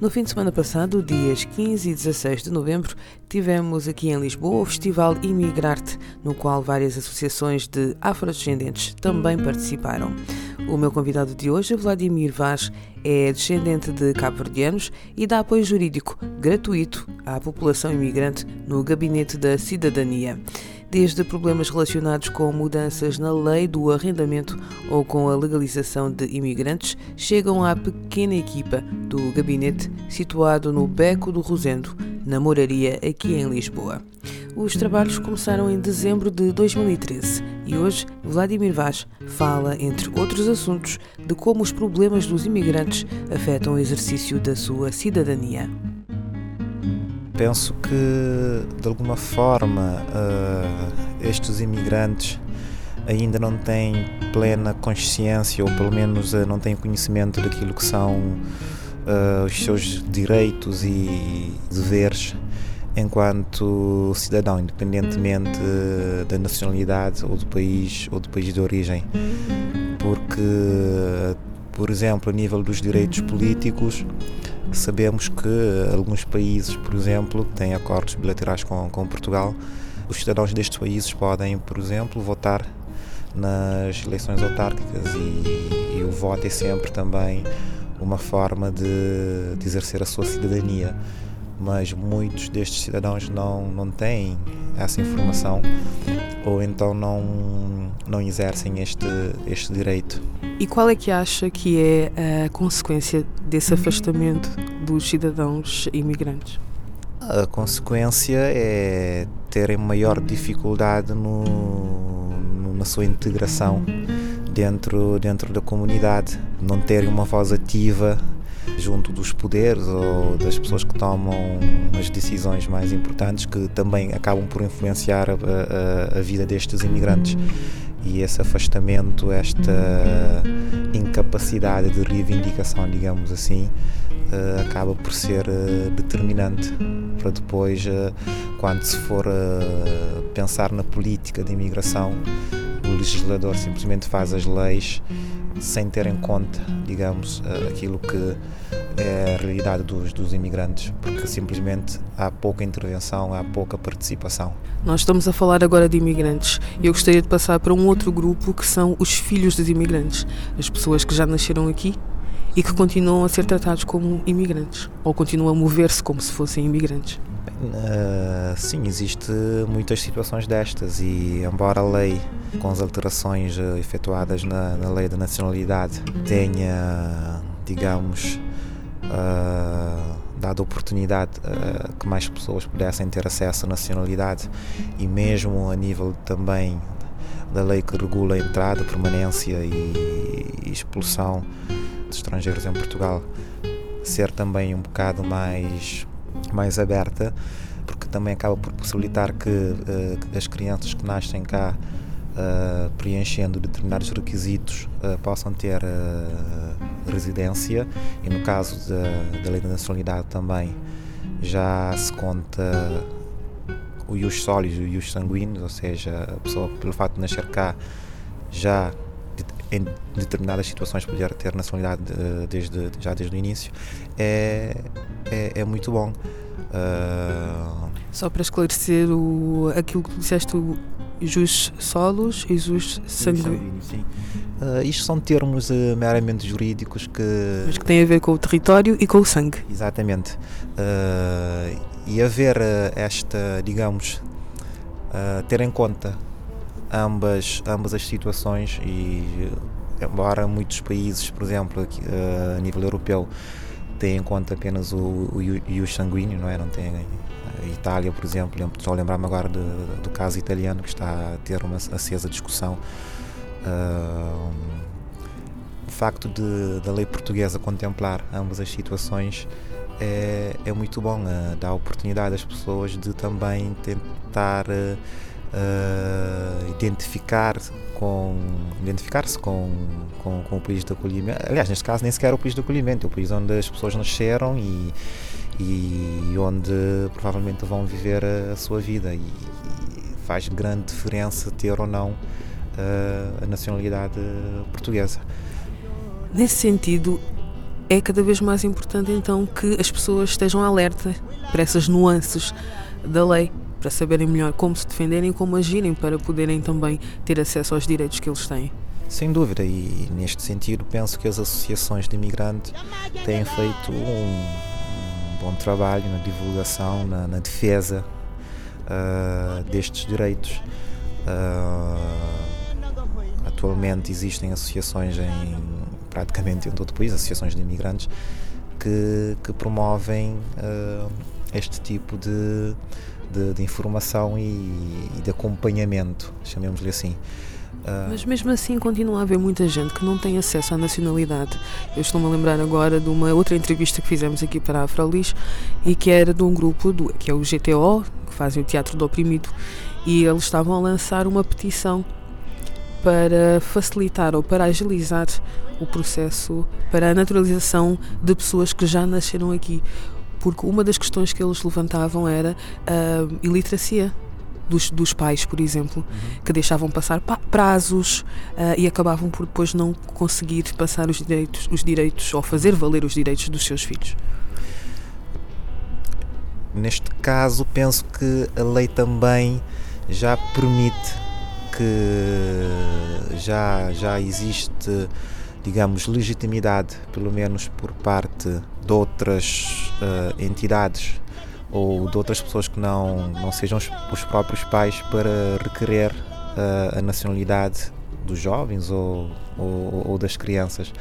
No fim de semana passado, dias 15 e 16 de novembro, tivemos aqui em Lisboa o Festival Imigrarte, no qual várias associações de afrodescendentes também participaram. O meu convidado de hoje, Vladimir Vaz, é descendente de cabo-verdianos e dá apoio jurídico gratuito à população imigrante no Gabinete da Cidadania. Desde problemas relacionados com mudanças na lei do arrendamento ou com a legalização de imigrantes, chegam à pequena equipa do gabinete situado no Beco do Rosendo, na Moraria, aqui em Lisboa. Os trabalhos começaram em dezembro de 2013 e hoje Vladimir Vaz fala, entre outros assuntos, de como os problemas dos imigrantes afetam o exercício da sua cidadania. Penso que, de alguma forma, uh, estes imigrantes ainda não têm plena consciência, ou pelo menos uh, não têm conhecimento daquilo que são uh, os seus direitos e deveres enquanto cidadão, independentemente da nacionalidade ou do país ou do país de origem. Porque, por exemplo, a nível dos direitos políticos, sabemos que alguns países, por exemplo, têm acordos bilaterais com, com Portugal. Os cidadãos destes países podem, por exemplo, votar nas eleições autárquicas e, e o voto é sempre também uma forma de, de exercer a sua cidadania mas muitos destes cidadãos não, não têm essa informação ou então não, não exercem este, este direito. E qual é que acha que é a consequência desse afastamento dos cidadãos imigrantes? A consequência é terem maior dificuldade no, no, na sua integração dentro, dentro da comunidade, não terem uma voz ativa junto dos poderes ou das pessoas que tomam as decisões mais importantes que também acabam por influenciar a, a, a vida destes imigrantes. E esse afastamento, esta incapacidade de reivindicação, digamos assim, uh, acaba por ser uh, determinante para depois, uh, quando se for pensar na política de imigração, o legislador simplesmente faz as leis sem ter em conta, digamos, aquilo que é a realidade dos, dos imigrantes, porque simplesmente há pouca intervenção, há pouca participação. Nós estamos a falar agora de imigrantes e eu gostaria de passar para um outro grupo que são os filhos dos imigrantes, as pessoas que já nasceram aqui e que continuam a ser tratados como imigrantes ou continuam a mover-se como se fossem imigrantes. Uh, sim, existe muitas situações destas e embora a lei com as alterações uh, efetuadas na, na, lei da nacionalidade tenha, digamos, uh, dado oportunidade uh, que mais pessoas pudessem ter acesso à nacionalidade e mesmo a nível também da lei que regula a entrada, permanência e, e expulsão de estrangeiros em Portugal ser também um bocado mais mais aberta porque também acaba por possibilitar que uh, as crianças que nascem cá uh, preenchendo determinados requisitos uh, possam ter residência e no caso da, da lei da nacionalidade também já se conta o ius solis e o ius sanguíneos, ou seja, a pessoa pelo facto de nascer cá já em determinadas situações poder ter nacionalidade desde, já desde o início é, é, é muito bom. Uh... Só para esclarecer o, aquilo que disseste, jus solos e jus sanguíneo. Sim. Uh, isto são termos uh, meramente jurídicos que. Mas que têm a ver com o território e com o sangue. Exatamente. Uh, e haver esta, digamos, ter em conta ambas, ambas as situações e embora muitos países, por exemplo, aqui, a nível europeu, tenham em conta apenas o, o, o sanguíneo, não é? Não tem a Itália, por exemplo, a lembrar-me agora de, do caso italiano que está a ter uma acesa discussão. Uh, o facto de, da lei portuguesa contemplar ambas as situações é, é muito bom, uh, dá oportunidade às pessoas de também tentar uh, identificar com identificar-se com, com, com, o país de acolhimento. Aliás, neste caso nem sequer é o país de acolhimento, é o país onde as pessoas nasceram e, e onde provavelmente vão viver a, a sua vida. E, e, faz grande diferença ter ou não uh, a nacionalidade portuguesa. Nesse sentido, é cada vez mais importante então que as pessoas estejam alerta para essas nuances da lei, para saberem melhor como se defenderem e como agirem para poderem também ter acesso aos direitos que eles têm. Sem dúvida, e neste sentido penso que as associações de imigrantes têm feito um, um bom trabalho na divulgação, na, na defesa uh, destes direitos. Uh, atualmente existem associações em praticamente em todo o país, associações de imigrantes, que, que promovem uh, este tipo de, de, de informação e, e, de acompanhamento, chamemos-lhe assim. Uh, Mas mesmo assim continua a haver muita gente que não tem acesso à nacionalidade. Eu estou-me a lembrar agora de uma outra entrevista que fizemos aqui para a Afrolis e que era de um grupo do, que é o GTO, que fazem o Teatro do Oprimido, e eles estavam a lançar uma petição para facilitar ou para agilizar o processo para a naturalização de pessoas que já nasceram aqui. Porque uma das questões que eles levantavam era a iliteracia dos, dos pais, por exemplo, uhum. que deixavam passar prazos uh, e acabavam por depois não conseguir passar os direitos, os direitos ou fazer valer os direitos dos seus filhos. Neste caso, penso que a lei também já permite que já, já existe, digamos, legitimidade, pelo menos por parte de outras uh, entidades ou de outras pessoas que não, não sejam os, os próprios pais para requerer uh, a nacionalidade dos jovens ou, ou, ou das crianças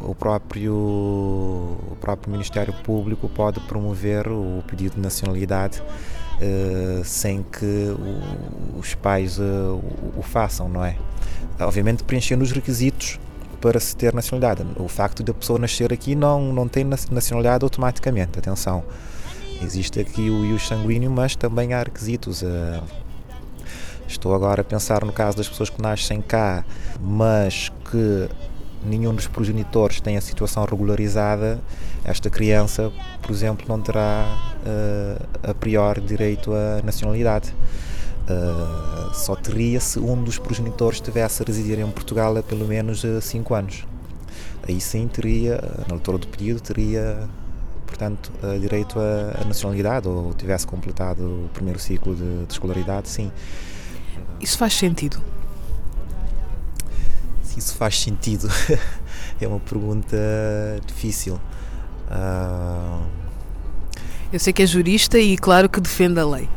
o próprio, o próprio Ministério Público pode promover o pedido de nacionalidade uh, sem que o, os pais uh, o, o, façam, não é? Obviamente preenchendo os requisitos para se ter nacionalidade. O facto da pessoa nascer aqui não, não tem nacionalidade automaticamente, atenção. Existe aqui o ius sanguíneo, mas também há requisitos. Uh, estou agora a pensar no caso das pessoas que nascem cá, mas que nenhum dos progenitores tem a situação regularizada, esta criança, por exemplo, não terá uh, a priori direito à nacionalidade. Uh, só teria se um dos progenitores estivesse a residir em Portugal há pelo menos 5 anos. Aí sim teria, na altura do pedido, teria, portanto, uh, direito à, nacionalidade ou tivesse completado o primeiro ciclo de, de escolaridade, sim. Isso faz sentido? isso faz sentido? é uma pergunta difícil. Uh... Eu sei que é jurista e claro que defende a lei,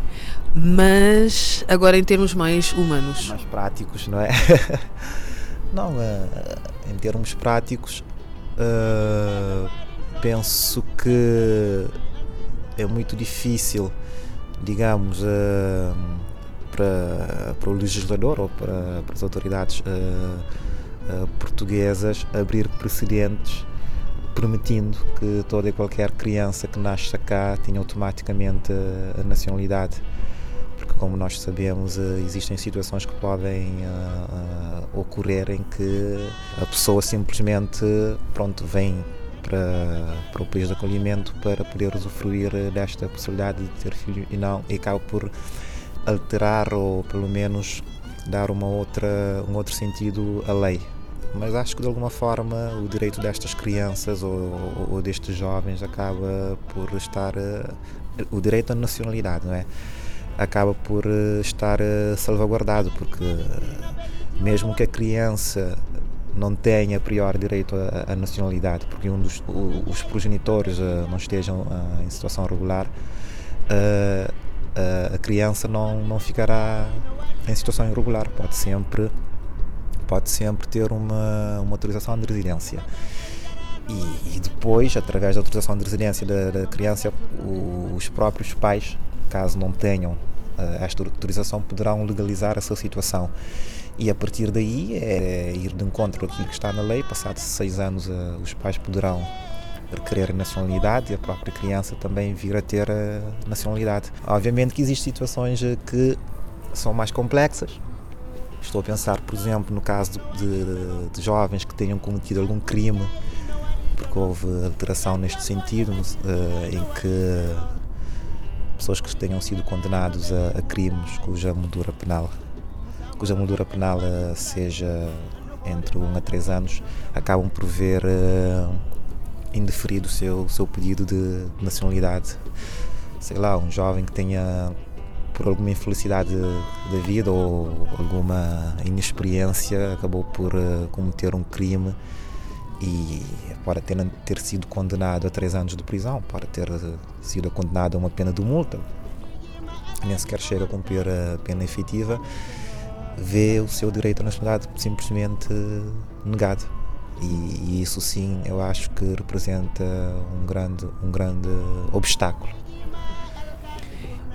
mas agora em termos mais humanos. Mais práticos, não é? não, uh, em termos práticos, uh, penso que é muito difícil, digamos, para, para o legislador ou para, para as autoridades uh, portuguesas abrir precedentes permitindo que toda e qualquer criança que nasce cá tenha automaticamente a nacionalidade. Porque, como nós sabemos, existem situações que podem uh, uh, ocorrer em que a pessoa simplesmente pronto, vem para, para o país de acolhimento para poder usufruir desta possibilidade de ter filho e não e acaba por alterar ou pelo menos dar uma outra, um outro sentido à lei. Mas acho que de alguma forma o direito destas crianças ou, ou destes jovens acaba por estar. Uh, o direito à nacionalidade, não é? Acaba por uh, estar salvaguardado, porque mesmo que a criança não tenha a priori direito à, nacionalidade, porque um dos o, os progenitores não estejam em situação regular, a criança não, não ficará em situação irregular, pode sempre, pode sempre ter uma, uma autorização de residência. E, e, depois, através da autorização de residência da, da criança, o, os próprios pais, caso não tenham uh, esta autorização, poderão legalizar a sua situação. E a partir daí é ir de encontro àquilo que está na lei. Passados seis anos, uh, os pais poderão requerer nacionalidade e a própria criança também vir a ter nacionalidade. Obviamente que existem situações eh, que são mais complexas. Estou a pensar, por exemplo, no caso de, de jovens que tenham cometido algum crime, porque houve alteração neste sentido, eh, em que pessoas que tenham sido condenados a, a crimes cuja moldura penal cuja moldura penal eh, seja entre 1 a 3 anos, acabam por ver indeferido o seu, seu pedido de nacionalidade. Sei lá, um jovem que tenha, por alguma infelicidade da vida ou alguma inexperiência, acabou por uh, cometer um crime e pode ter, ter sido condenado a três anos de prisão, pode ter eh, sido condenado a uma pena de multa, nem sequer chega a cumprir a pena efetiva, vê o seu direito à nacionalidade simplesmente negado. E, e, isso sim eu acho que representa um grande, um grande obstáculo.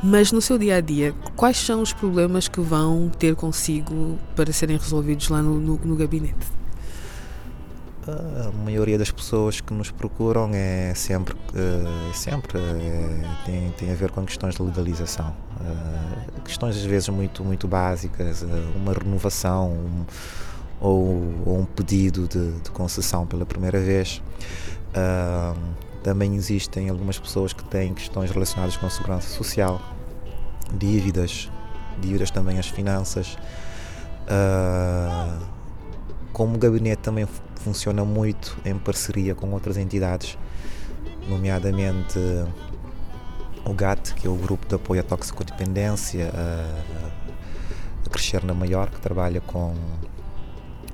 Mas no seu dia a dia, quais são os problemas que vão ter consigo para serem resolvidos lá no, no, no gabinete? A maioria das pessoas que nos procuram é sempre, é sempre é, tem, tem a ver com questões de legalização. É, questões às vezes muito, muito básicas, uma renovação, um, ou, ou um pedido de, de, concessão pela primeira vez. Também existem algumas pessoas que têm questões relacionadas com a segurança social, dívidas, dívidas também às finanças. Uh, como o gabinete também funciona muito em parceria com outras entidades, nomeadamente o GAT, que é o Grupo de Apoio à Toxicodependência, a Crescer na Maior, que trabalha com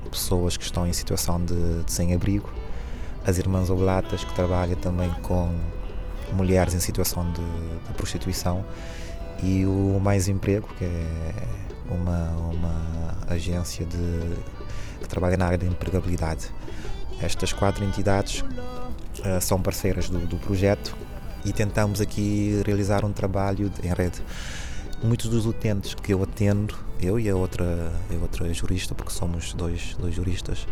pessoas que estão em situação de, de sem-abrigo, as Irmãs Oblatas, que trabalha também com mulheres em situação de, de, prostituição, e o Mais Emprego, que é uma, uma agência de, que trabalha na área da empregabilidade. Estas quatro entidades uh, são parceiras do, do projeto e tentamos aqui realizar um trabalho em rede muitos dos utentes que eu atendo, eu e a outra, a outra jurista, porque somos dois, dois juristas,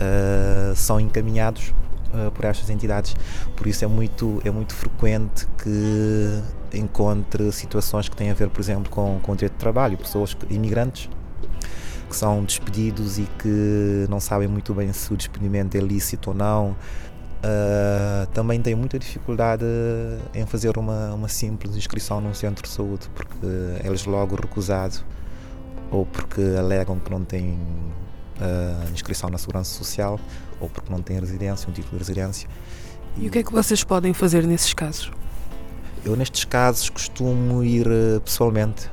uh, são encaminhados uh, por estas entidades. Por isso é muito, é muito frequente que encontre situações que têm a ver, por exemplo, com, com o direito de trabalho, pessoas imigrantes que são despedidos e que não sabem muito bem se o despedimento é lícito ou não, Uh, também tenho muita dificuldade em fazer uma, uma simples inscrição num centro de saúde, porque eles logo recusado ou porque alegam que não têm uh, inscrição na Segurança Social ou porque não têm residência, um título de residência. E, e o que é que vocês podem fazer nesses casos? Eu, nestes casos, costumo ir uh, pessoalmente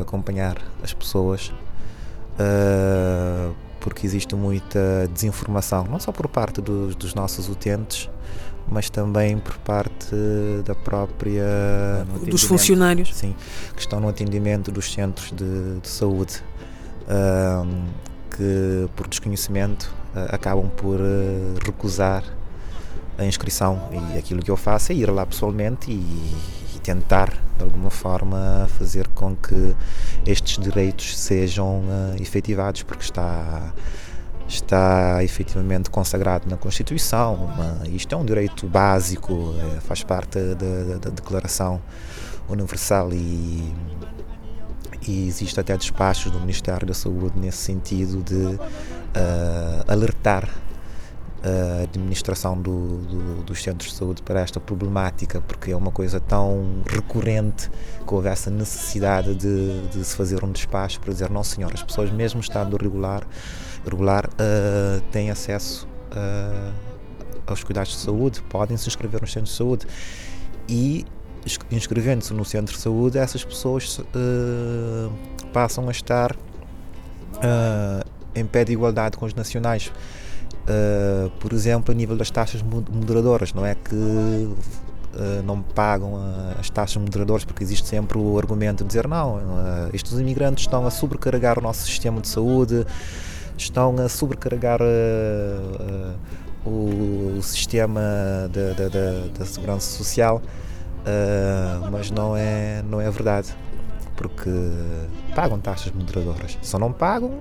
acompanhar as pessoas. Uh, porque existe muita desinformação, não só por parte dos, dos nossos utentes, mas também por parte da própria. Dos funcionários. Sim, que estão no atendimento dos centros de, de saúde, um, que por desconhecimento acabam por uh, recusar a inscrição. E aquilo que eu faço é ir lá pessoalmente e, e tentar, de alguma forma, fazer com que estes direitos sejam uh, efetivados, porque está, está efetivamente consagrado na Constituição. Isto é um direito básico, é, faz parte da, da, Declaração Universal e, e existe até despachos do Ministério da Saúde nesse sentido de uh, alertar a administração do, do, dos centros de saúde para esta problemática, porque é uma coisa tão recorrente que houve essa necessidade de, de se fazer um despacho para dizer: não, senhor, as pessoas, mesmo estando regular, regular uh, têm acesso uh, aos cuidados de saúde, podem se inscrever nos centros de saúde. E inscrevendo-se no centro de saúde, essas pessoas uh, passam a estar em pé de igualdade com os nacionais Uh, por exemplo, a nível das taxas moderadoras, não é que uh, não pagam as taxas moderadoras, porque existe sempre o argumento de dizer não, uh, estes imigrantes estão a sobrecarregar o nosso sistema de saúde, estão a sobrecarregar o, o, sistema da segurança social, mas não é, não é verdade, porque pagam taxas moderadoras. Só não pagam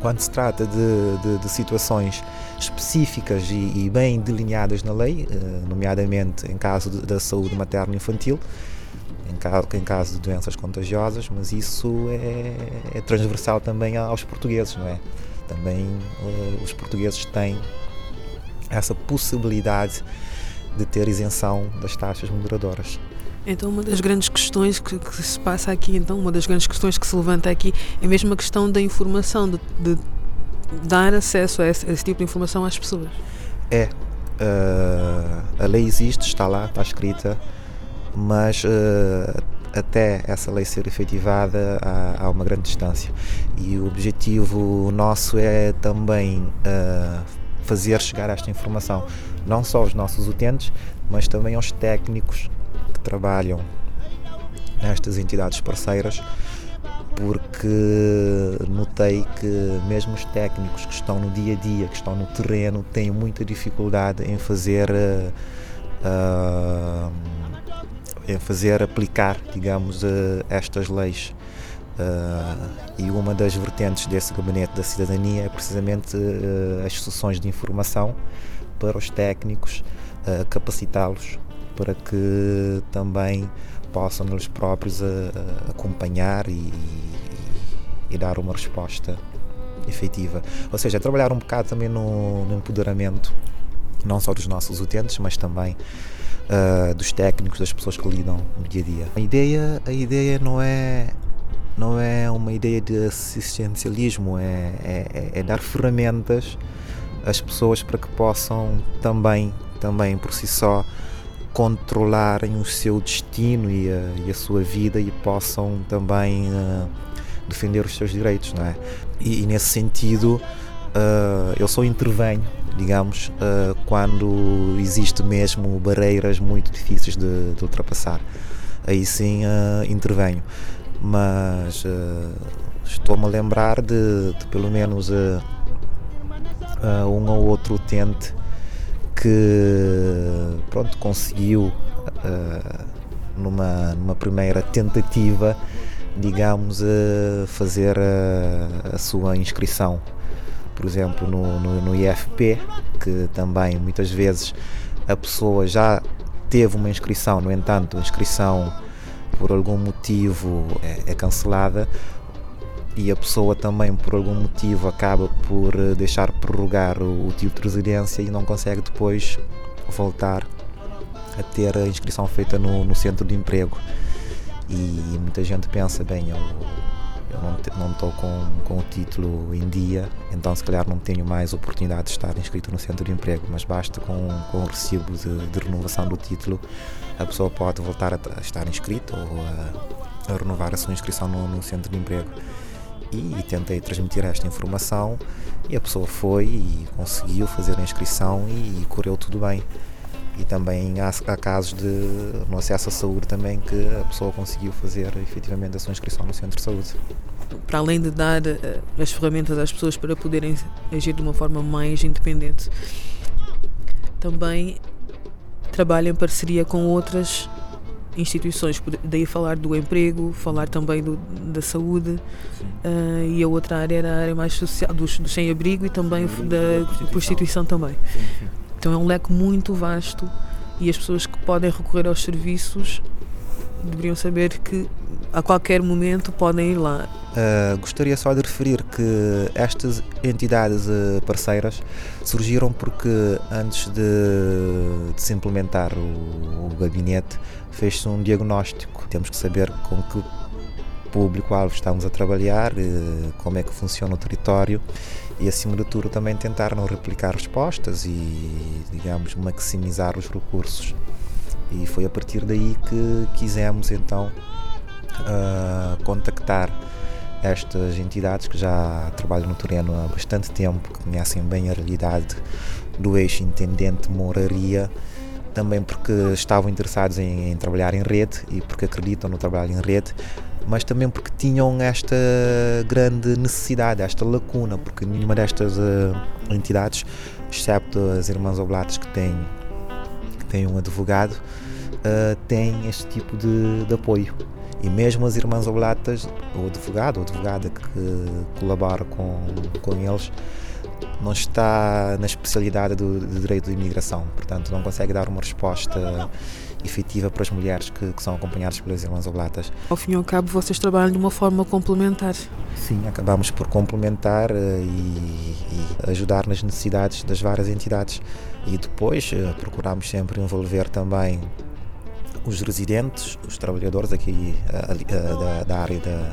quando se trata de, de, de situações específicas e, e, bem delineadas na lei, eh, nomeadamente em caso da saúde materno-infantil, em caso, em caso de doenças contagiosas, mas isso é, é transversal também aos portugueses, não é? Também uh, os portugueses têm essa possibilidade de ter isenção das taxas moderadoras. Então, uma das grandes questões que, que, se passa aqui, então, uma das grandes questões que se levanta aqui é mesmo a questão da informação, de, de dar acesso a esse, a esse, tipo de informação às pessoas. É. Uh, a lei existe, está lá, está escrita, mas uh, até essa lei ser efetivada há, há, uma grande distância. E o objetivo nosso é também uh, fazer chegar esta informação, não só aos nossos utentes, mas também aos técnicos trabalham nestas entidades parceiras, porque notei que mesmo os técnicos que estão no dia a dia, que estão no terreno, têm muita dificuldade em fazer uh, uh, em fazer aplicar, digamos, uh, estas leis. e uma das vertentes desse gabinete da cidadania é precisamente as sessões de informação para os técnicos, capacitá-los para que também possam eles próprios a, a acompanhar e, e, e, dar uma resposta efetiva. Ou seja, trabalhar um bocado também no, no empoderamento, não só dos nossos utentes, mas também uh, dos técnicos, das pessoas que lidam no dia a dia. A ideia, a ideia não é não é uma ideia de assistencialismo, é, é, é dar ferramentas às pessoas para que possam também, também por si só, controlarem o seu destino e a, e a sua vida e possam também uh, defender os seus direitos, não é? E, e nesse sentido, uh, eu só intervenho, digamos, uh, quando existe mesmo barreiras muito difíceis de, de ultrapassar. Aí sim intervenho. Mas estou-me a lembrar de, de pelo menos um ou outro utente que pronto, conseguiu uh, numa, numa primeira tentativa, digamos, uh, fazer a, a, sua inscrição, por exemplo, no, no, no IFP, que também muitas vezes a pessoa já teve uma inscrição, no entanto, a inscrição por algum motivo é, é cancelada, e a pessoa também por algum motivo acaba por eh, deixar prorrogar o, o título de residência e não consegue depois voltar a ter a inscrição feita no, no centro de emprego. E muita gente pensa, bem, eu, eu não estou com, com o título em dia, então se calhar não tenho mais oportunidade de estar inscrito no centro de emprego, mas basta com, com o recibo de, de renovação do título, a pessoa pode voltar a, a estar inscrita ou a, a, renovar a sua inscrição no, no centro de emprego e, tentei transmitir esta informação e a pessoa foi e conseguiu fazer a inscrição e, e correu tudo bem. E também há, há, casos de no acesso à saúde também que a pessoa conseguiu fazer efetivamente a sua inscrição no centro de saúde. Para além de dar uh, as ferramentas às pessoas para poderem agir de uma forma mais independente, também trabalha em parceria com outras instituições, daí falar do emprego, falar também do, da saúde uh, e a outra área era a área mais social, dos, dos sem-abrigo e também da prostituição também. Então é um leque muito vasto e as pessoas que podem recorrer aos serviços deveriam saber que a qualquer momento podem ir lá. Uh, gostaria só de referir que estas entidades uh, parceiras surgiram porque antes de, de se implementar o, o gabinete fez-se um diagnóstico. Temos que saber com que público-alvo estamos a trabalhar, uh, como é que funciona o território e acima de tudo também tentar não replicar respostas e digamos maximizar os recursos e foi a partir daí que quisemos então uh, contactar estas entidades que já trabalham no terreno há bastante tempo, que conhecem bem a realidade do eixo intendente moraria, também porque estavam interessados em, em, trabalhar em rede e porque acreditam no trabalho em rede, mas também porque tinham esta grande necessidade, esta lacuna, porque nenhuma destas uh, entidades, excepto as Irmãs Oblatas que têm, que têm um advogado, uh, tem este tipo de, de apoio. E mesmo as Irmãs Oblatas, o advogado ou advogada que colabora com, com eles, não está na especialidade do, do, direito de imigração, portanto não consegue dar uma resposta efetiva para as mulheres que, que, são acompanhadas pelas Irmãs Oblatas. Ao fim e ao cabo, vocês trabalham de uma forma complementar. Sim, acabamos por complementar uh, e, e, ajudar nas necessidades das várias entidades. E depois uh, procuramos sempre envolver também os residentes, os trabalhadores aqui uh, da, da, área da,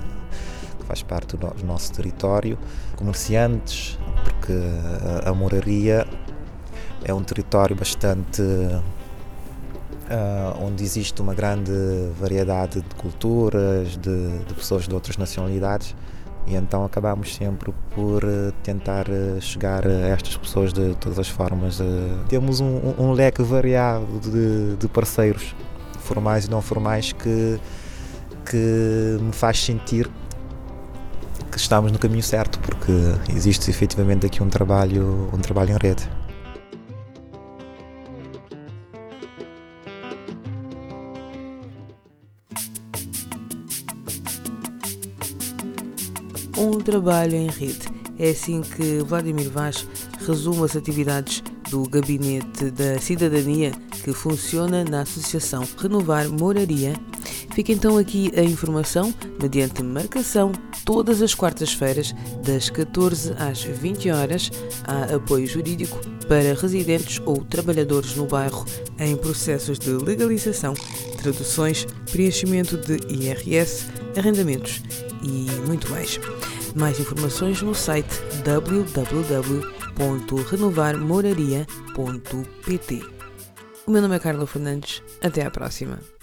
que faz parte do, nosso território, comerciantes, porque a, moraria é um território bastante uh, onde existe uma grande variedade de culturas, de, de, pessoas de outras nacionalidades e então acabamos sempre por uh, tentar uh, chegar a estas pessoas de todas as formas. temos um, um, leque variado de, de, parceiros formais e não formais que, que me faz sentir que estamos no caminho certo, porque existe efetivamente aqui um trabalho, um trabalho em rede. Um trabalho em rede. É assim que Vladimir Vaz resume as atividades do Gabinete da Cidadania que funciona na Associação Renovar Moraria. Fica então aqui a informação mediante marcação todas as quartas-feiras, das 14 às 20 horas, há apoio jurídico para residentes ou trabalhadores no bairro em processos de legalização, traduções, preenchimento de IRS, arrendamentos e muito mais. Mais informações no site www.renovarmoraria.pt. O meu nome é Carla Fernandes. Até à próxima.